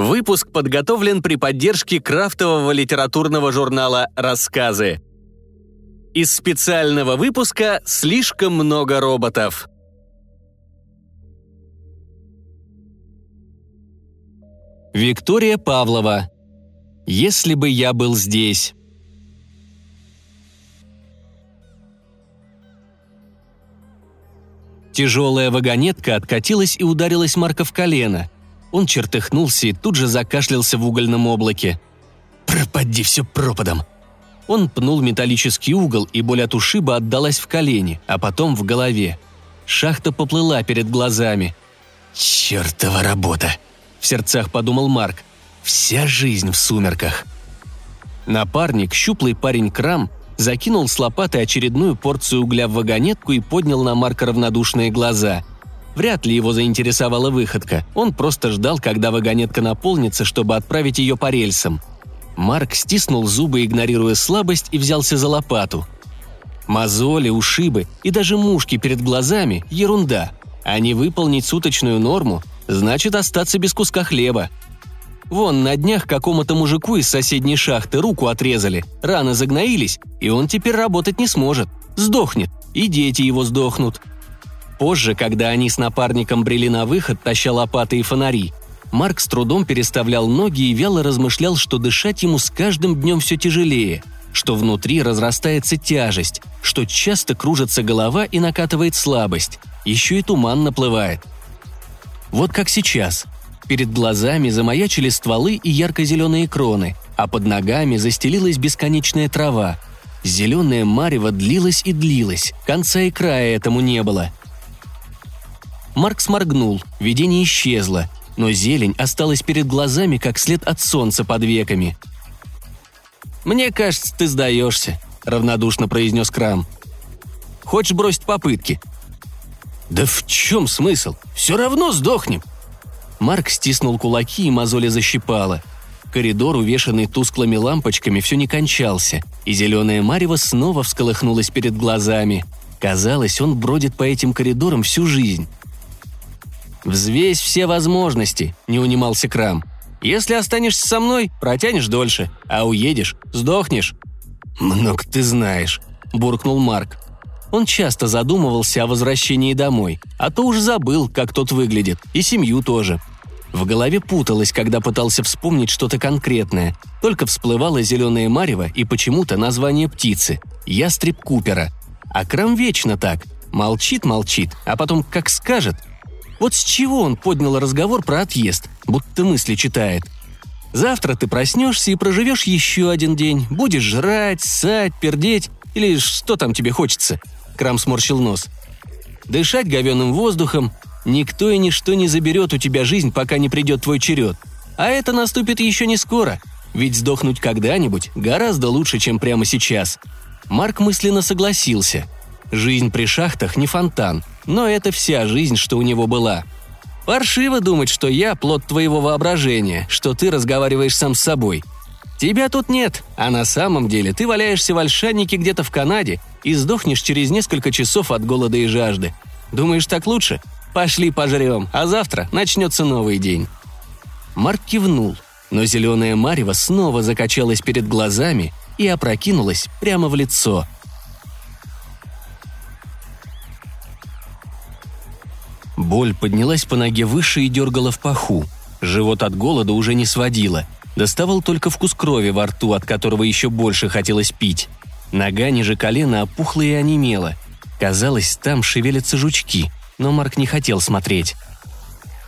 Выпуск подготовлен при поддержке крафтового литературного журнала «Рассказы». Из специального выпуска «Слишком много роботов». Виктория Павлова. «Если бы я был здесь». Тяжелая вагонетка откатилась и ударилась Марка в колено – он чертыхнулся и тут же закашлялся в угольном облаке. «Пропади все пропадом!» Он пнул металлический угол, и боль от ушиба отдалась в колени, а потом в голове. Шахта поплыла перед глазами. «Чертова работа!» – в сердцах подумал Марк. «Вся жизнь в сумерках!» Напарник, щуплый парень Крам, закинул с лопаты очередную порцию угля в вагонетку и поднял на Марка равнодушные глаза – Вряд ли его заинтересовала выходка. Он просто ждал, когда вагонетка наполнится, чтобы отправить ее по рельсам. Марк стиснул зубы, игнорируя слабость, и взялся за лопату. Мозоли, ушибы и даже мушки перед глазами – ерунда. А не выполнить суточную норму – значит остаться без куска хлеба. Вон, на днях какому-то мужику из соседней шахты руку отрезали, раны загноились, и он теперь работать не сможет. Сдохнет, и дети его сдохнут. Позже, когда они с напарником брели на выход, таща лопаты и фонари, Марк с трудом переставлял ноги и вяло размышлял, что дышать ему с каждым днем все тяжелее, что внутри разрастается тяжесть, что часто кружится голова и накатывает слабость, еще и туман наплывает. Вот как сейчас. Перед глазами замаячили стволы и ярко-зеленые кроны, а под ногами застелилась бесконечная трава. Зеленое марево длилось и длилось, конца и края этому не было – Марк сморгнул, видение исчезло, но зелень осталась перед глазами, как след от солнца под веками. «Мне кажется, ты сдаешься», — равнодушно произнес Крам. «Хочешь бросить попытки?» «Да в чем смысл? Все равно сдохнем!» Марк стиснул кулаки, и мозоли защипало. Коридор, увешанный тусклыми лампочками, все не кончался, и зеленое марево снова всколыхнулось перед глазами. Казалось, он бродит по этим коридорам всю жизнь. «Взвесь все возможности», — не унимался Крам. «Если останешься со мной, протянешь дольше, а уедешь — сдохнешь». «Много ты знаешь», — буркнул Марк. Он часто задумывался о возвращении домой, а то уже забыл, как тот выглядит, и семью тоже. В голове путалось, когда пытался вспомнить что-то конкретное. Только всплывало зеленое марево и почему-то название птицы – ястреб Купера. А Крам вечно так. Молчит-молчит, а потом как скажет – вот с чего он поднял разговор про отъезд, будто мысли читает. Завтра ты проснешься и проживешь еще один день. Будешь жрать, ссать, пердеть или что там тебе хочется. Крам сморщил нос. Дышать говеным воздухом. Никто и ничто не заберет у тебя жизнь, пока не придет твой черед. А это наступит еще не скоро. Ведь сдохнуть когда-нибудь гораздо лучше, чем прямо сейчас. Марк мысленно согласился – Жизнь при шахтах не фонтан, но это вся жизнь, что у него была. Паршиво думать, что я плод твоего воображения, что ты разговариваешь сам с собой. Тебя тут нет, а на самом деле ты валяешься в ольшаннике где-то в Канаде и сдохнешь через несколько часов от голода и жажды. Думаешь, так лучше? Пошли пожрем, а завтра начнется новый день». Марк кивнул, но зеленая марево снова закачалась перед глазами и опрокинулась прямо в лицо – Боль поднялась по ноге выше и дергала в паху. Живот от голода уже не сводило. Доставал только вкус крови во рту, от которого еще больше хотелось пить. Нога ниже колена опухла и онемела. Казалось, там шевелятся жучки, но Марк не хотел смотреть.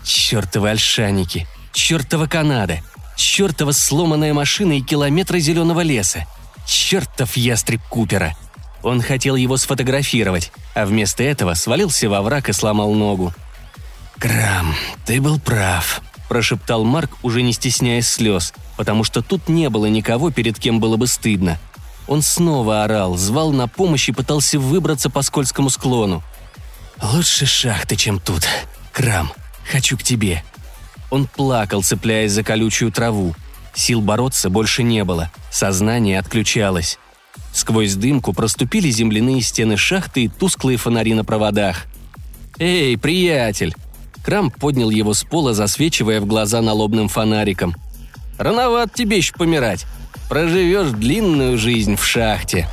Чертовы ольшаники! Чертова Канада! Чертова сломанная машина и километры зеленого леса! Чертов ястреб Купера! Он хотел его сфотографировать, а вместо этого свалился во враг и сломал ногу. «Крам, ты был прав», – прошептал Марк, уже не стесняясь слез, потому что тут не было никого, перед кем было бы стыдно. Он снова орал, звал на помощь и пытался выбраться по скользкому склону. «Лучше шахты, чем тут. Крам, хочу к тебе». Он плакал, цепляясь за колючую траву. Сил бороться больше не было, сознание отключалось. Сквозь дымку проступили земляные стены шахты и тусклые фонари на проводах. «Эй, приятель!» Крамп поднял его с пола, засвечивая в глаза налобным фонариком. «Рановат тебе еще помирать. Проживешь длинную жизнь в шахте»,